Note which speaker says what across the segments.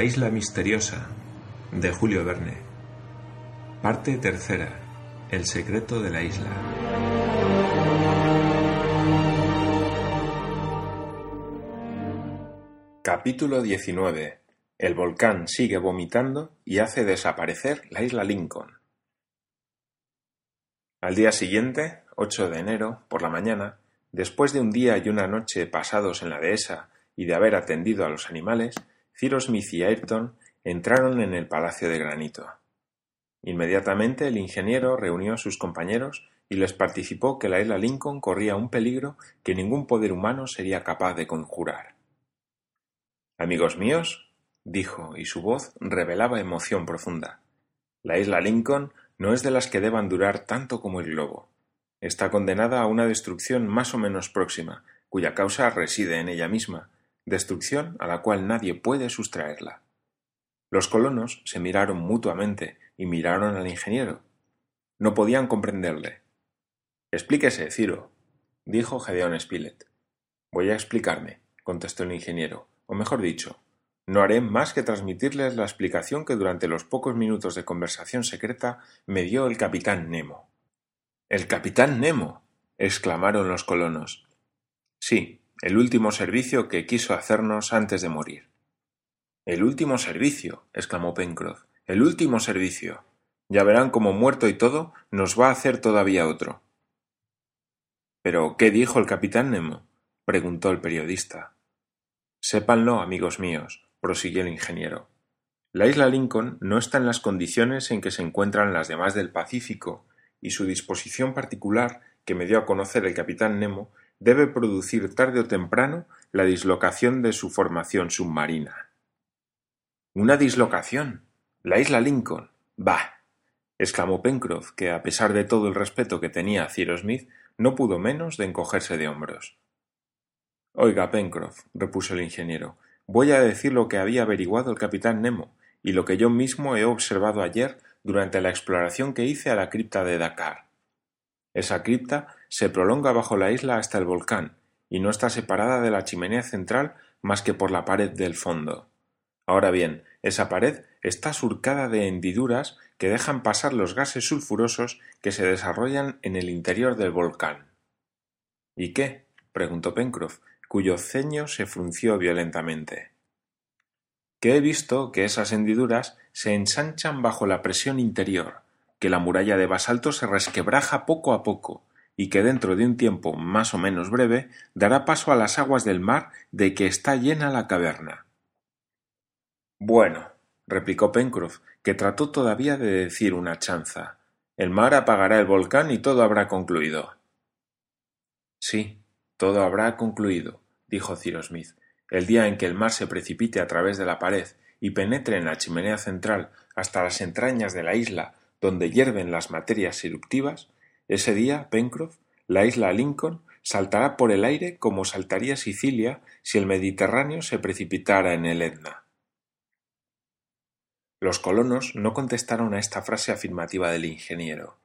Speaker 1: La isla misteriosa de Julio Verne. Parte tercera. El secreto de la isla. Capítulo 19. El volcán sigue vomitando y hace desaparecer la isla Lincoln. Al día siguiente, 8 de enero, por la mañana, después de un día y una noche pasados en la dehesa y de haber atendido a los animales, Cyrus y Ayrton entraron en el Palacio de Granito. Inmediatamente el ingeniero reunió a sus compañeros y les participó que la isla Lincoln corría un peligro que ningún poder humano sería capaz de conjurar. Amigos míos, dijo, y su voz revelaba emoción profunda. La isla Lincoln no es de las que deban durar tanto como el globo. Está condenada a una destrucción más o menos próxima, cuya causa reside en ella misma, destrucción a la cual nadie puede sustraerla. Los colonos se miraron mutuamente y miraron al ingeniero. No podían comprenderle. Explíquese, Ciro, dijo Gedeón Spilett. Voy a explicarme, contestó el ingeniero o mejor dicho, no haré más que transmitirles la explicación que durante los pocos minutos de conversación secreta me dio el capitán Nemo. ¿El capitán Nemo? exclamaron los colonos. Sí, el último servicio que quiso hacernos antes de morir. El último servicio, exclamó Pencroff. El último servicio. Ya verán cómo muerto y todo nos va a hacer todavía otro. Pero ¿qué dijo el capitán Nemo? preguntó el periodista. Sépanlo, amigos míos, prosiguió el ingeniero. La isla Lincoln no está en las condiciones en que se encuentran las demás del Pacífico, y su disposición particular, que me dio a conocer el capitán Nemo, debe producir tarde o temprano la dislocación de su formación submarina. Una dislocación. La isla Lincoln. Bah. exclamó Pencroff, que a pesar de todo el respeto que tenía a Cyrus Smith, no pudo menos de encogerse de hombros. Oiga, Pencroff, repuso el ingeniero, voy a decir lo que había averiguado el capitán Nemo y lo que yo mismo he observado ayer durante la exploración que hice a la cripta de Dakar. Esa cripta se prolonga bajo la isla hasta el volcán y no está separada de la chimenea central más que por la pared del fondo. Ahora bien, esa pared está surcada de hendiduras que dejan pasar los gases sulfurosos que se desarrollan en el interior del volcán. ¿Y qué? preguntó Pencroff, cuyo ceño se frunció violentamente. Que he visto que esas hendiduras se ensanchan bajo la presión interior, que la muralla de basalto se resquebraja poco a poco, y que dentro de un tiempo más o menos breve dará paso a las aguas del mar de que está llena la caverna. Bueno, replicó Pencroff, que trató todavía de decir una chanza. El mar apagará el volcán y todo habrá concluido. Sí, todo habrá concluido, dijo Cyrus Smith. El día en que el mar se precipite a través de la pared y penetre en la chimenea central hasta las entrañas de la isla donde hierven las materias eruptivas, ese día, Pencroff, la isla Lincoln saltará por el aire como saltaría Sicilia si el Mediterráneo se precipitara en el Etna. Los colonos no contestaron a esta frase afirmativa del ingeniero.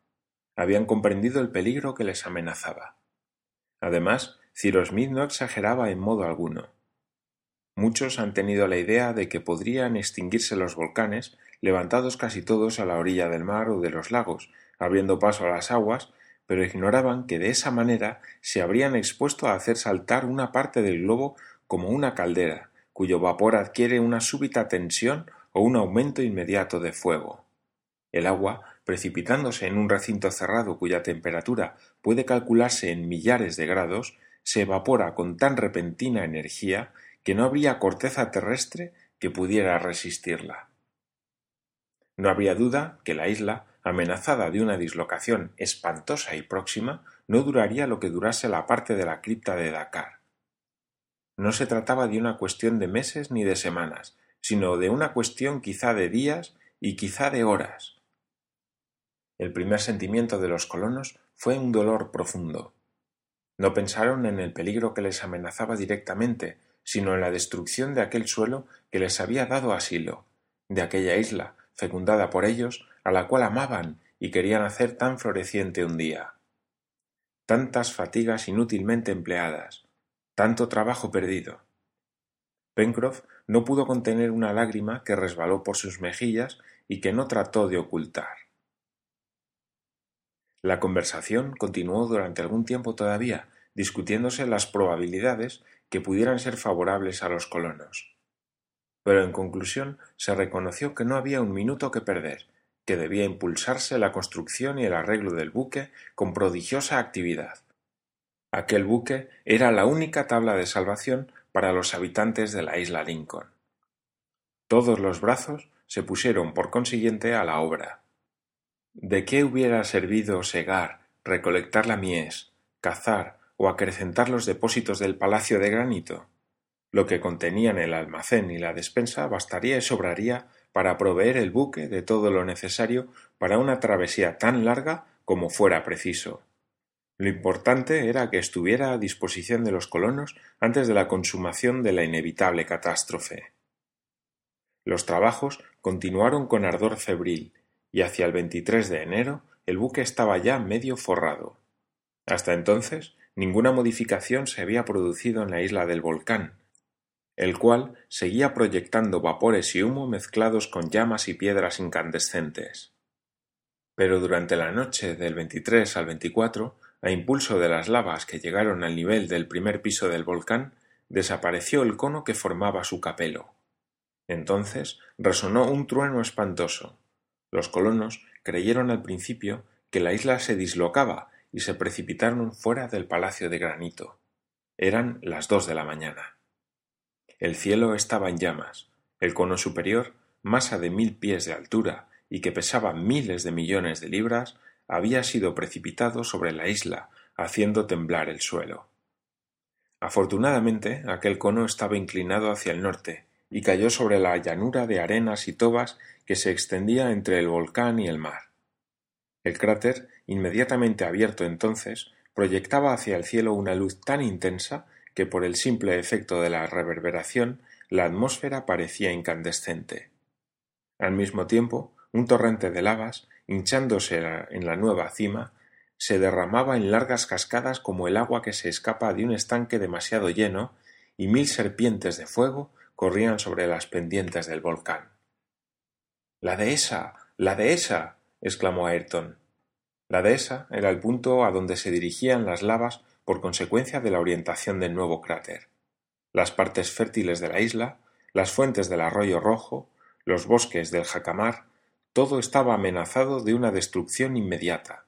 Speaker 1: Habían comprendido el peligro que les amenazaba. Además, Cyrus Smith no exageraba en modo alguno. Muchos han tenido la idea de que podrían extinguirse los volcanes, levantados casi todos a la orilla del mar o de los lagos, abriendo paso a las aguas, pero ignoraban que de esa manera se habrían expuesto a hacer saltar una parte del globo como una caldera, cuyo vapor adquiere una súbita tensión o un aumento inmediato de fuego. El agua, precipitándose en un recinto cerrado cuya temperatura puede calcularse en millares de grados, se evapora con tan repentina energía que no habría corteza terrestre que pudiera resistirla. No habría duda que la isla, amenazada de una dislocación espantosa y próxima, no duraría lo que durase la parte de la cripta de Dakar. No se trataba de una cuestión de meses ni de semanas, sino de una cuestión quizá de días y quizá de horas. El primer sentimiento de los colonos fue un dolor profundo. No pensaron en el peligro que les amenazaba directamente, sino en la destrucción de aquel suelo que les había dado asilo, de aquella isla, fecundada por ellos, a la cual amaban y querían hacer tan floreciente un día. Tantas fatigas inútilmente empleadas, tanto trabajo perdido. Pencroff no pudo contener una lágrima que resbaló por sus mejillas y que no trató de ocultar. La conversación continuó durante algún tiempo todavía, discutiéndose las probabilidades que pudieran ser favorables a los colonos. Pero en conclusión se reconoció que no había un minuto que perder, que debía impulsarse la construcción y el arreglo del buque con prodigiosa actividad. Aquel buque era la única tabla de salvación para los habitantes de la isla Lincoln. Todos los brazos se pusieron por consiguiente a la obra. ¿De qué hubiera servido segar, recolectar la mies, cazar o acrecentar los depósitos del palacio de granito? Lo que contenían el almacén y la despensa bastaría y sobraría para proveer el buque de todo lo necesario para una travesía tan larga como fuera preciso. Lo importante era que estuviera a disposición de los colonos antes de la consumación de la inevitable catástrofe. Los trabajos continuaron con ardor febril, y hacia el 23 de enero el buque estaba ya medio forrado. Hasta entonces ninguna modificación se había producido en la isla del volcán, el cual seguía proyectando vapores y humo mezclados con llamas y piedras incandescentes. Pero durante la noche del 23 al 24, a impulso de las lavas que llegaron al nivel del primer piso del volcán, desapareció el cono que formaba su capelo. Entonces resonó un trueno espantoso. Los colonos creyeron al principio que la isla se dislocaba y se precipitaron fuera del palacio de granito. Eran las dos de la mañana. El cielo estaba en llamas. El cono superior, masa de mil pies de altura y que pesaba miles de millones de libras, había sido precipitado sobre la isla, haciendo temblar el suelo. Afortunadamente, aquel cono estaba inclinado hacia el norte y cayó sobre la llanura de arenas y tobas que se extendía entre el volcán y el mar. El cráter, inmediatamente abierto entonces, proyectaba hacia el cielo una luz tan intensa que por el simple efecto de la reverberación la atmósfera parecía incandescente. Al mismo tiempo, un torrente de lavas, hinchándose en la nueva cima, se derramaba en largas cascadas como el agua que se escapa de un estanque demasiado lleno, y mil serpientes de fuego corrían sobre las pendientes del volcán. La dehesa. la dehesa. exclamó Ayrton. La dehesa era el punto a donde se dirigían las lavas por consecuencia de la orientación del nuevo cráter. Las partes fértiles de la isla, las fuentes del arroyo rojo, los bosques del jacamar, todo estaba amenazado de una destrucción inmediata.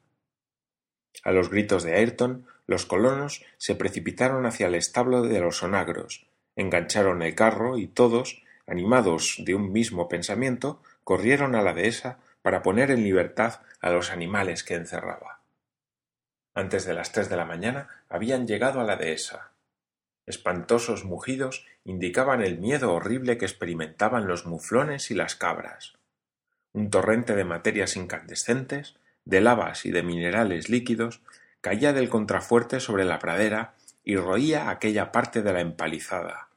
Speaker 1: A los gritos de Ayrton, los colonos se precipitaron hacia el establo de los onagros, engancharon el carro y todos, animados de un mismo pensamiento, corrieron a la dehesa para poner en libertad a los animales que encerraba. Antes de las tres de la mañana habían llegado a la dehesa. Espantosos mugidos indicaban el miedo horrible que experimentaban los muflones y las cabras. Un torrente de materias incandescentes, de lavas y de minerales líquidos, caía del contrafuerte sobre la pradera y roía aquella parte de la empalizada.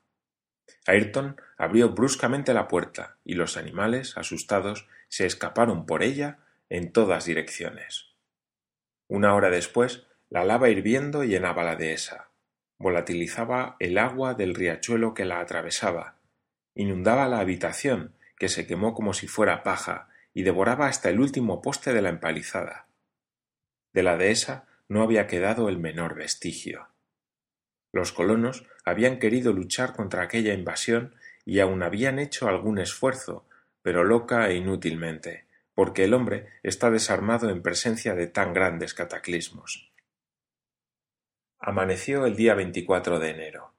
Speaker 1: Ayrton abrió bruscamente la puerta y los animales, asustados, se escaparon por ella en todas direcciones. Una hora después, la lava hirviendo llenaba la dehesa, volatilizaba el agua del riachuelo que la atravesaba, inundaba la habitación, que se quemó como si fuera paja, y devoraba hasta el último poste de la empalizada. De la dehesa no había quedado el menor vestigio. Los colonos habían querido luchar contra aquella invasión y aun habían hecho algún esfuerzo, pero loca e inútilmente, porque el hombre está desarmado en presencia de tan grandes cataclismos. Amaneció el día 24 de enero.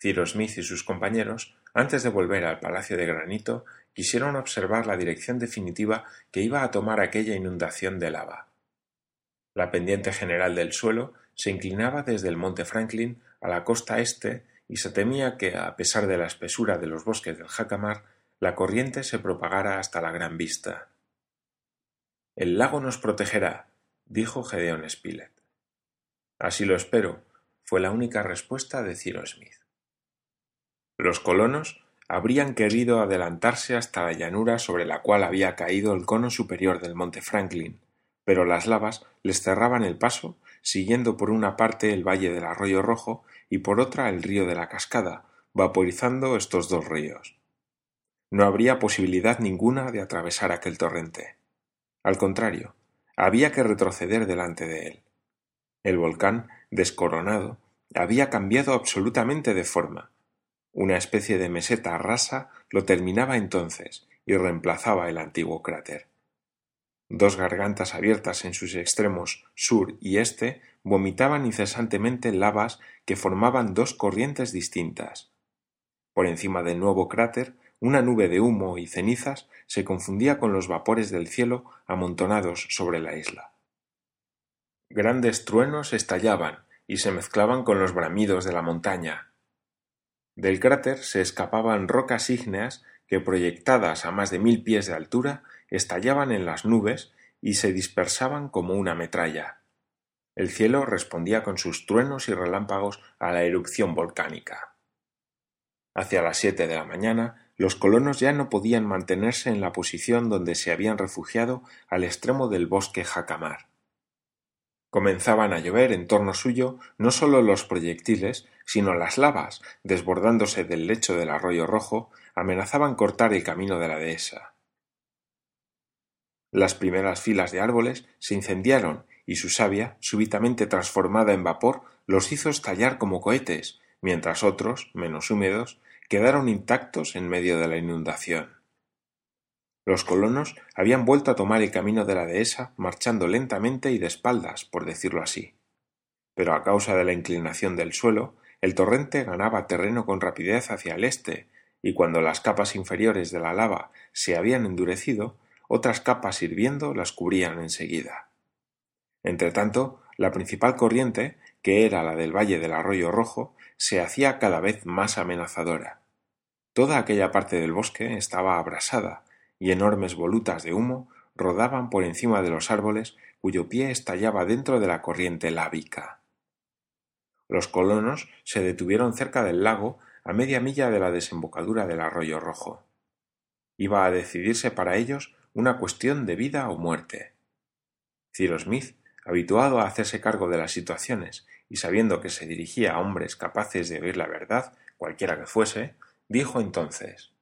Speaker 1: Cyrus Smith y sus compañeros, antes de volver al Palacio de Granito, quisieron observar la dirección definitiva que iba a tomar aquella inundación de lava. La pendiente general del suelo se inclinaba desde el monte Franklin a la costa este y se temía que, a pesar de la espesura de los bosques del Jacamar, la corriente se propagara hasta la gran vista. El lago nos protegerá, dijo Gedeón Spilett. Así lo espero, fue la única respuesta de Cyrus Smith. Los colonos habrían querido adelantarse hasta la llanura sobre la cual había caído el cono superior del monte Franklin, pero las lavas les cerraban el paso, siguiendo por una parte el valle del arroyo rojo y por otra el río de la cascada, vaporizando estos dos ríos. No habría posibilidad ninguna de atravesar aquel torrente. Al contrario, había que retroceder delante de él. El volcán, descoronado, había cambiado absolutamente de forma. Una especie de meseta rasa lo terminaba entonces y reemplazaba el antiguo cráter. Dos gargantas abiertas en sus extremos sur y este vomitaban incesantemente lavas que formaban dos corrientes distintas. Por encima del nuevo cráter, una nube de humo y cenizas se confundía con los vapores del cielo amontonados sobre la isla. Grandes truenos estallaban y se mezclaban con los bramidos de la montaña. Del cráter se escapaban rocas ígneas que proyectadas a más de mil pies de altura estallaban en las nubes y se dispersaban como una metralla. El cielo respondía con sus truenos y relámpagos a la erupción volcánica. Hacia las siete de la mañana, los colonos ya no podían mantenerse en la posición donde se habían refugiado al extremo del bosque jacamar. Comenzaban a llover en torno suyo no sólo los proyectiles, sino las lavas, desbordándose del lecho del arroyo rojo, amenazaban cortar el camino de la dehesa. Las primeras filas de árboles se incendiaron y su savia, súbitamente transformada en vapor, los hizo estallar como cohetes, mientras otros, menos húmedos, quedaron intactos en medio de la inundación. Los colonos habían vuelto a tomar el camino de la dehesa marchando lentamente y de espaldas, por decirlo así. Pero a causa de la inclinación del suelo, el torrente ganaba terreno con rapidez hacia el este, y cuando las capas inferiores de la lava se habían endurecido, otras capas hirviendo las cubrían enseguida. Entretanto, la principal corriente, que era la del valle del arroyo rojo, se hacía cada vez más amenazadora. Toda aquella parte del bosque estaba abrasada, y enormes volutas de humo rodaban por encima de los árboles cuyo pie estallaba dentro de la corriente lábica. Los colonos se detuvieron cerca del lago a media milla de la desembocadura del arroyo rojo. Iba a decidirse para ellos una cuestión de vida o muerte. Ciro Smith, habituado a hacerse cargo de las situaciones y sabiendo que se dirigía a hombres capaces de oír la verdad, cualquiera que fuese, dijo entonces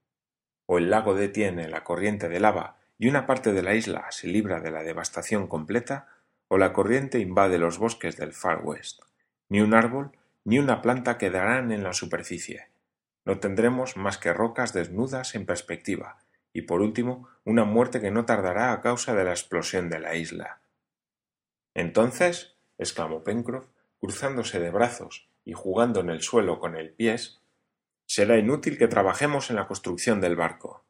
Speaker 1: o el lago detiene la corriente de lava y una parte de la isla se libra de la devastación completa, o la corriente invade los bosques del Far West. Ni un árbol ni una planta quedarán en la superficie. No tendremos más que rocas desnudas en perspectiva, y por último una muerte que no tardará a causa de la explosión de la isla. Entonces, exclamó Pencroff, cruzándose de brazos y jugando en el suelo con el pies, Será inútil que trabajemos en la construcción del barco.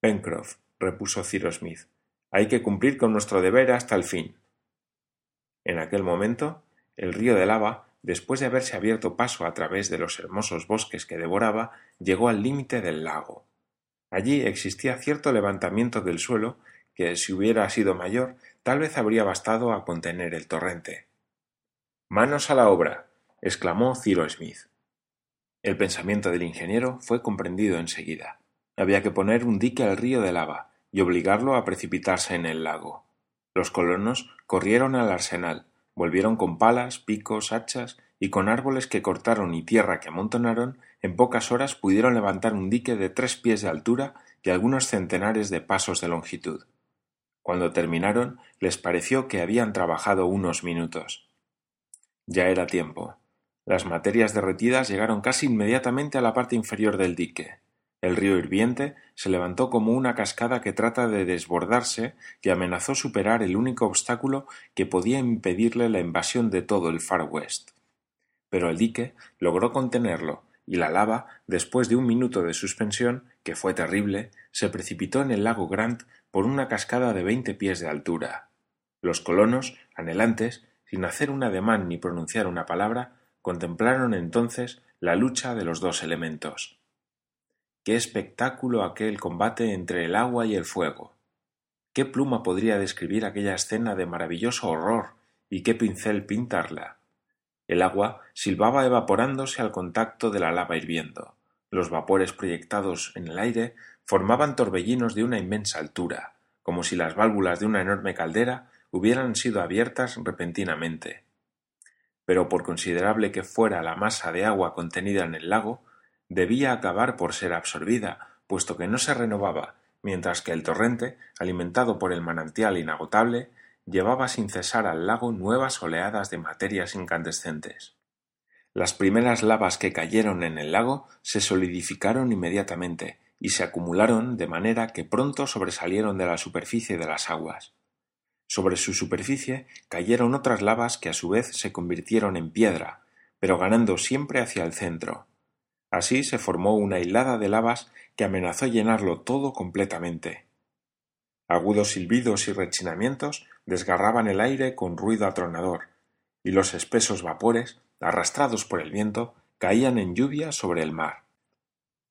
Speaker 1: Pencroff, repuso Cyrus Smith, hay que cumplir con nuestro deber hasta el fin. En aquel momento, el río de lava, después de haberse abierto paso a través de los hermosos bosques que devoraba, llegó al límite del lago. Allí existía cierto levantamiento del suelo que, si hubiera sido mayor, tal vez habría bastado a contener el torrente. Manos a la obra. exclamó Cyrus Smith. El pensamiento del ingeniero fue comprendido enseguida. Había que poner un dique al río de lava y obligarlo a precipitarse en el lago. Los colonos corrieron al arsenal, volvieron con palas, picos, hachas y con árboles que cortaron y tierra que amontonaron, en pocas horas pudieron levantar un dique de tres pies de altura y algunos centenares de pasos de longitud. Cuando terminaron, les pareció que habían trabajado unos minutos. Ya era tiempo. Las materias derretidas llegaron casi inmediatamente a la parte inferior del dique. El río hirviente se levantó como una cascada que trata de desbordarse y amenazó superar el único obstáculo que podía impedirle la invasión de todo el Far West. Pero el dique logró contenerlo, y la lava, después de un minuto de suspensión, que fue terrible, se precipitó en el lago Grant por una cascada de veinte pies de altura. Los colonos, anhelantes, sin hacer un ademán ni pronunciar una palabra, contemplaron entonces la lucha de los dos elementos. Qué espectáculo aquel combate entre el agua y el fuego. Qué pluma podría describir aquella escena de maravilloso horror y qué pincel pintarla. El agua silbaba evaporándose al contacto de la lava hirviendo. Los vapores proyectados en el aire formaban torbellinos de una inmensa altura, como si las válvulas de una enorme caldera hubieran sido abiertas repentinamente. pero por considerable que fuera la masa de agua contenida en el lago, debía acabar por ser absorbida, puesto que no se renovaba, mientras que el torrente, alimentado por el manantial inagotable, llevaba sin cesar al lago nuevas oleadas de materias incandescentes. Las primeras lavas que cayeron en el lago se solidificaron inmediatamente y se acumularon de manera que pronto sobresalieron de la superficie de las aguas. Sobre su superficie cayeron otras lavas que a su vez se convirtieron en piedra, pero ganando siempre hacia el centro. Así se formó una hilada de lavas que amenazó llenarlo todo completamente. Agudos silbidos y rechinamientos desgarraban el aire con ruido atronador, y los espesos vapores, arrastrados por el viento, caían en lluvia sobre el mar.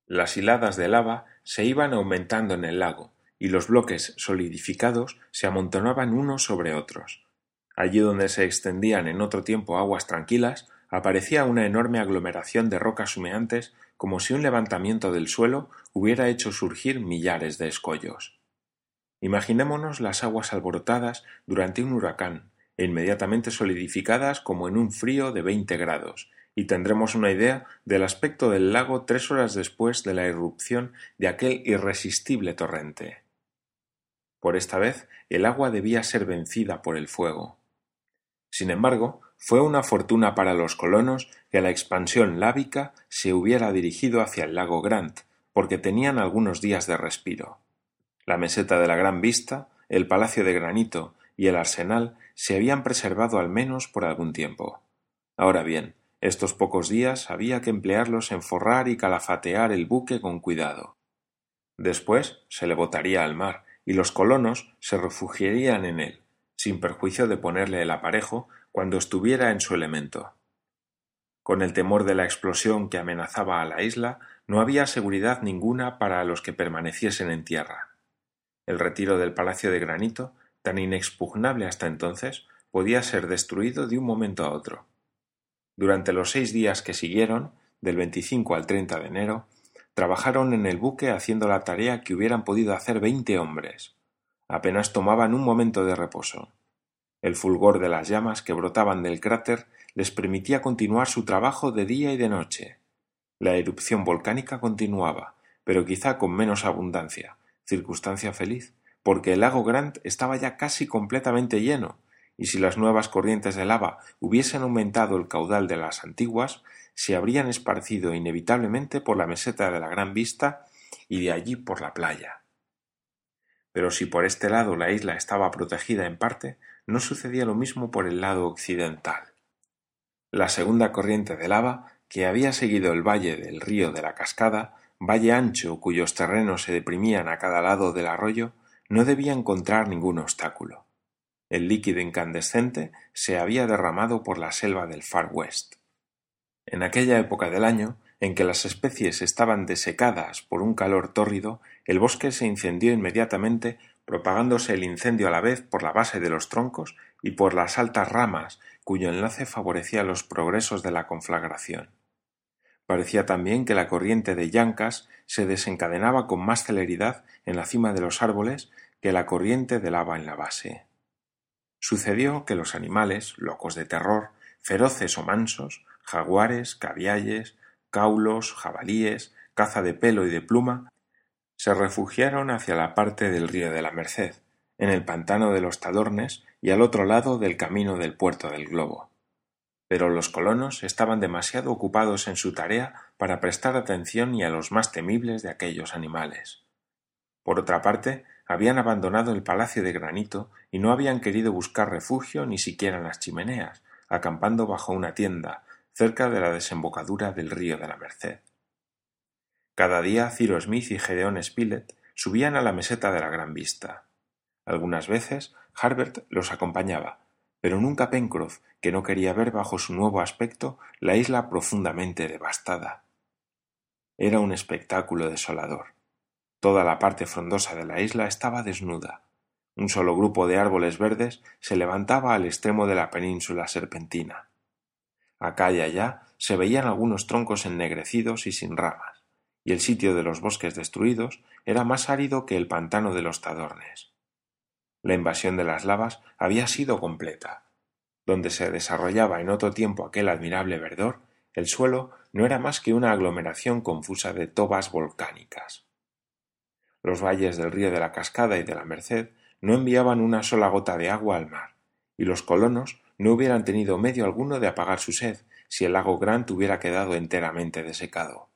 Speaker 1: Las hiladas de lava se iban aumentando en el lago, y los bloques solidificados se amontonaban unos sobre otros. Allí donde se extendían en otro tiempo aguas tranquilas, aparecía una enorme aglomeración de rocas humeantes como si un levantamiento del suelo hubiera hecho surgir millares de escollos. Imaginémonos las aguas alborotadas durante un huracán, e inmediatamente solidificadas como en un frío de veinte grados, y tendremos una idea del aspecto del lago tres horas después de la irrupción de aquel irresistible torrente. Por esta vez el agua debía ser vencida por el fuego. Sin embargo, fue una fortuna para los colonos que la expansión lábica se hubiera dirigido hacia el lago Grant, porque tenían algunos días de respiro. La meseta de la Gran Vista, el Palacio de Granito y el Arsenal se habían preservado al menos por algún tiempo. Ahora bien, estos pocos días había que emplearlos en forrar y calafatear el buque con cuidado. Después se le botaría al mar, y los colonos se refugiarían en él, sin perjuicio de ponerle el aparejo cuando estuviera en su elemento. Con el temor de la explosión que amenazaba a la isla, no había seguridad ninguna para los que permaneciesen en tierra. El retiro del palacio de granito, tan inexpugnable hasta entonces, podía ser destruido de un momento a otro. Durante los seis días que siguieron, del 25 al 30 de enero, trabajaron en el buque haciendo la tarea que hubieran podido hacer veinte hombres apenas tomaban un momento de reposo. El fulgor de las llamas que brotaban del cráter les permitía continuar su trabajo de día y de noche. La erupción volcánica continuaba, pero quizá con menos abundancia, circunstancia feliz, porque el lago Grant estaba ya casi completamente lleno, y si las nuevas corrientes de lava hubiesen aumentado el caudal de las antiguas, se habrían esparcido inevitablemente por la meseta de la Gran Vista y de allí por la playa. Pero si por este lado la isla estaba protegida en parte, no sucedía lo mismo por el lado occidental. La segunda corriente de lava, que había seguido el valle del río de la Cascada, valle ancho cuyos terrenos se deprimían a cada lado del arroyo, no debía encontrar ningún obstáculo. El líquido incandescente se había derramado por la selva del Far West. En aquella época del año, en que las especies estaban desecadas por un calor tórrido, el bosque se incendió inmediatamente, propagándose el incendio a la vez por la base de los troncos y por las altas ramas, cuyo enlace favorecía los progresos de la conflagración. Parecía también que la corriente de llancas se desencadenaba con más celeridad en la cima de los árboles que la corriente de lava en la base. Sucedió que los animales, locos de terror, feroces o mansos, jaguares, cavialles, caulos, jabalíes, caza de pelo y de pluma, se refugiaron hacia la parte del río de la Merced, en el pantano de los Tadornes y al otro lado del camino del puerto del Globo. Pero los colonos estaban demasiado ocupados en su tarea para prestar atención ni a los más temibles de aquellos animales. Por otra parte, habían abandonado el palacio de granito y no habían querido buscar refugio ni siquiera en las chimeneas, acampando bajo una tienda, cerca de la desembocadura del río de la Merced. Cada día Ciro Smith y Gedeón Spilett subían a la meseta de la Gran Vista. Algunas veces Harbert los acompañaba, pero nunca Pencroff, que no quería ver bajo su nuevo aspecto la isla profundamente devastada. Era un espectáculo desolador. Toda la parte frondosa de la isla estaba desnuda. Un solo grupo de árboles verdes se levantaba al extremo de la península serpentina. Acá y allá se veían algunos troncos ennegrecidos y sin ramas, y el sitio de los bosques destruidos era más árido que el pantano de los Tadornes. La invasión de las lavas había sido completa. donde se desarrollaba en otro tiempo aquel admirable verdor, el suelo no era más que una aglomeración confusa de tobas volcánicas. Los valles del río de la Cascada y de la Merced no enviaban una sola gota de agua al mar, y los colonos no hubieran tenido medio alguno de apagar su sed si el lago Grant hubiera quedado enteramente desecado.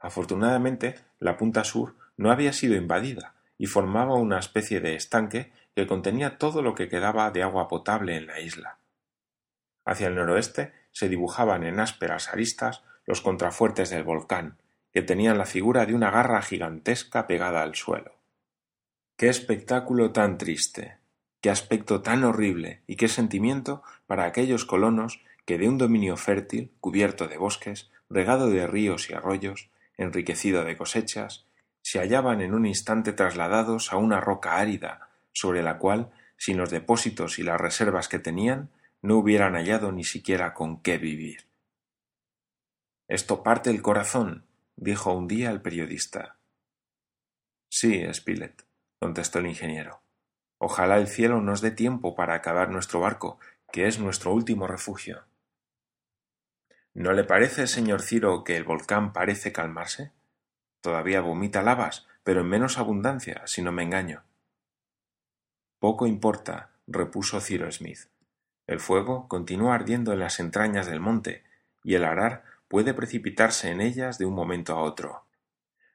Speaker 1: Afortunadamente, la punta sur no había sido invadida y formaba una especie de estanque que contenía todo lo que quedaba de agua potable en la isla. Hacia el noroeste se dibujaban en ásperas aristas los contrafuertes del volcán, que tenían la figura de una garra gigantesca pegada al suelo. Qué espectáculo tan triste, qué aspecto tan horrible y qué sentimiento para aquellos colonos que de un dominio fértil, cubierto de bosques, regado de ríos y arroyos, enriquecido de cosechas, se hallaban en un instante trasladados a una roca árida, sobre la cual, sin los depósitos y las reservas que tenían, no hubieran hallado ni siquiera con qué vivir. Esto parte el corazón, dijo un día el periodista. Sí, Spilett, contestó el ingeniero. Ojalá el cielo nos dé tiempo para acabar nuestro barco, que es nuestro último refugio. ¿No le parece, señor Ciro, que el volcán parece calmarse? Todavía vomita lavas, pero en menos abundancia, si no me engaño. Poco importa, repuso Ciro Smith. El fuego continúa ardiendo en las entrañas del monte, y el arar puede precipitarse en ellas de un momento a otro.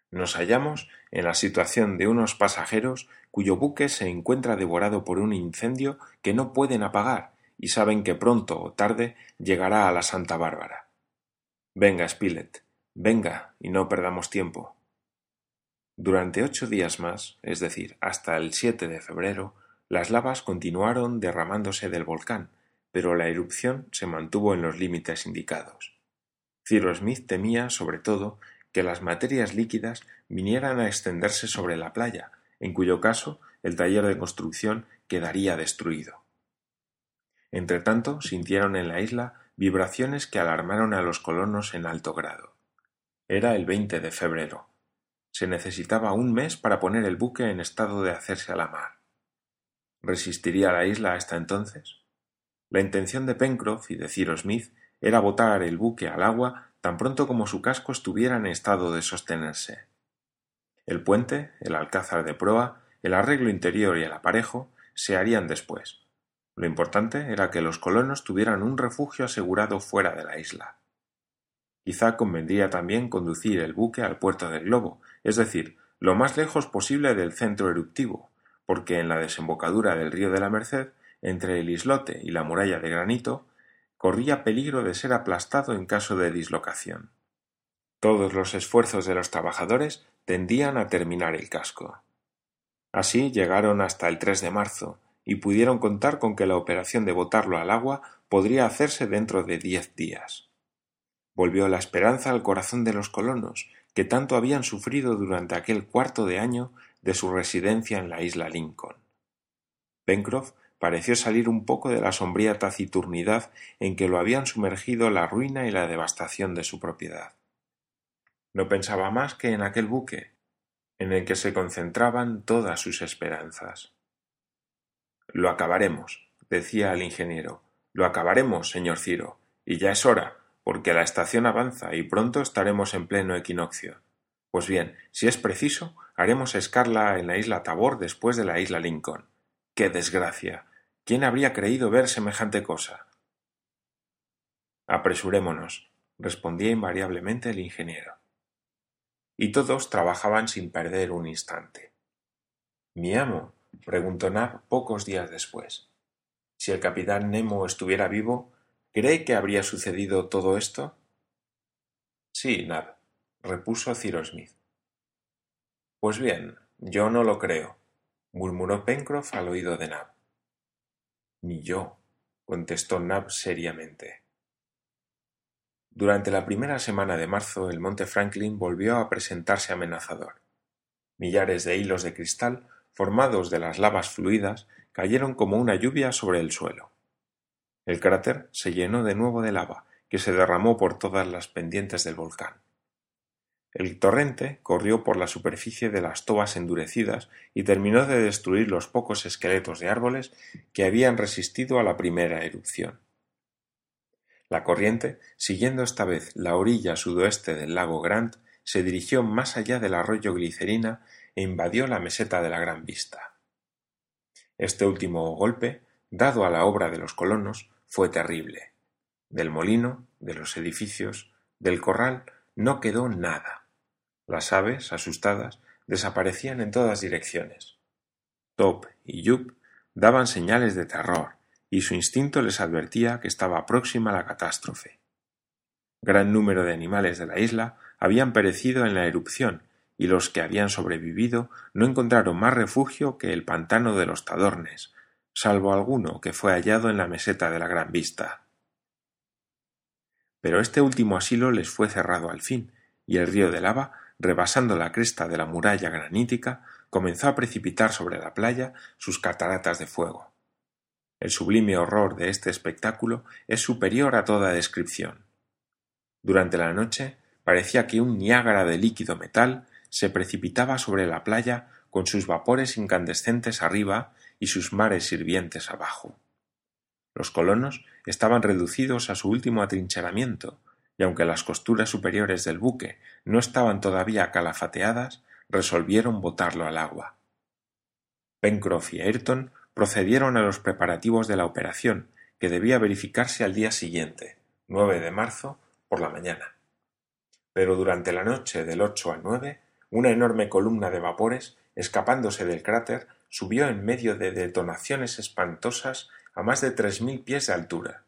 Speaker 1: Nos hallamos en la situación de unos pasajeros cuyo buque se encuentra devorado por un incendio que no pueden apagar y saben que pronto o tarde llegará a la Santa Bárbara. Venga, Spilett, venga y no perdamos tiempo. Durante ocho días más, es decir, hasta el 7 de febrero, las lavas continuaron derramándose del volcán, pero la erupción se mantuvo en los límites indicados. Ciro Smith temía, sobre todo, que las materias líquidas vinieran a extenderse sobre la playa, en cuyo caso el taller de construcción quedaría destruido. Entretanto, sintieron en la isla vibraciones que alarmaron a los colonos en alto grado. Era el 20 de febrero. Se necesitaba un mes para poner el buque en estado de hacerse a la mar. ¿Resistiría la isla hasta entonces? La intención de Pencroff y de Ciro Smith era botar el buque al agua tan pronto como su casco estuviera en estado de sostenerse. El puente, el alcázar de proa, el arreglo interior y el aparejo se harían después. Lo importante era que los colonos tuvieran un refugio asegurado fuera de la isla. Quizá convendría también conducir el buque al puerto del globo, es decir, lo más lejos posible del centro eruptivo, porque en la desembocadura del río de la Merced, entre el islote y la muralla de granito, corría peligro de ser aplastado en caso de dislocación. Todos los esfuerzos de los trabajadores tendían a terminar el casco. Así llegaron hasta el 3 de marzo y pudieron contar con que la operación de botarlo al agua podría hacerse dentro de diez días. Volvió la esperanza al corazón de los colonos, que tanto habían sufrido durante aquel cuarto de año de su residencia en la isla Lincoln. Pencroff pareció salir un poco de la sombría taciturnidad en que lo habían sumergido la ruina y la devastación de su propiedad. No pensaba más que en aquel buque, en el que se concentraban todas sus esperanzas. Lo acabaremos, decía el ingeniero. Lo acabaremos, señor Ciro, y ya es hora, porque la estación avanza y pronto estaremos en pleno equinoccio. Pues bien, si es preciso, haremos escarla en la isla Tabor después de la isla Lincoln. ¡Qué desgracia! ¿Quién habría creído ver semejante cosa? Apresurémonos, respondía invariablemente el ingeniero. Y todos trabajaban sin perder un instante. Mi amo, preguntó Nab pocos días después. Si el capitán Nemo estuviera vivo, ¿cree que habría sucedido todo esto? Sí, Nab, repuso Cyrus Smith. Pues bien, yo no lo creo, murmuró Pencroff al oído de Nab. Ni yo, contestó Nab seriamente. Durante la primera semana de marzo el monte Franklin volvió a presentarse amenazador. Millares de hilos de cristal, formados de las lavas fluidas, cayeron como una lluvia sobre el suelo. El cráter se llenó de nuevo de lava, que se derramó por todas las pendientes del volcán. El torrente corrió por la superficie de las tobas endurecidas y terminó de destruir los pocos esqueletos de árboles que habían resistido a la primera erupción. La corriente, siguiendo esta vez la orilla sudoeste del lago Grant, se dirigió más allá del arroyo Glicerina e invadió la meseta de la Gran Vista. Este último golpe, dado a la obra de los colonos, fue terrible. Del molino, de los edificios, del corral, no quedó nada. Las aves, asustadas, desaparecían en todas direcciones. Top y Yup daban señales de terror, y su instinto les advertía que estaba próxima la catástrofe. Gran número de animales de la isla habían perecido en la erupción, y los que habían sobrevivido no encontraron más refugio que el pantano de los Tadornes, salvo alguno que fue hallado en la meseta de la Gran Vista. Pero este último asilo les fue cerrado al fin, y el río de lava, rebasando la cresta de la muralla granítica, comenzó a precipitar sobre la playa sus cataratas de fuego. El sublime horror de este espectáculo es superior a toda descripción. Durante la noche parecía que un Niágara de líquido metal se precipitaba sobre la playa con sus vapores incandescentes arriba y sus mares hirvientes abajo. Los colonos estaban reducidos a su último atrincheramiento, y aunque las costuras superiores del buque no estaban todavía calafateadas, resolvieron botarlo al agua. Pencroff y Ayrton procedieron a los preparativos de la operación, que debía verificarse al día siguiente, 9 de marzo, por la mañana. Pero durante la noche del 8 al 9, una enorme columna de vapores, escapándose del cráter, subió en medio de detonaciones espantosas a más de tres mil pies de altura.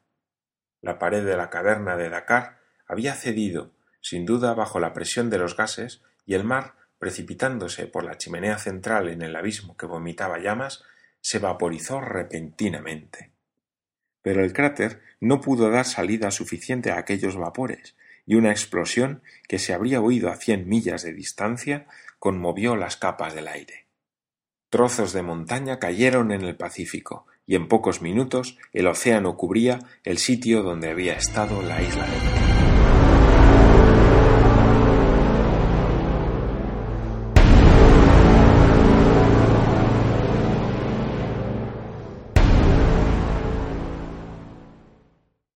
Speaker 1: La pared de la caverna de Dakar había cedido, sin duda bajo la presión de los gases, y el mar, precipitándose por la chimenea central en el abismo que vomitaba llamas, se vaporizó repentinamente. Pero el cráter no pudo dar salida suficiente a aquellos vapores, y una explosión que se habría oído a cien millas de distancia conmovió las capas del aire. Trozos de montaña cayeron en el Pacífico, y en pocos minutos el océano cubría el sitio donde había estado la isla de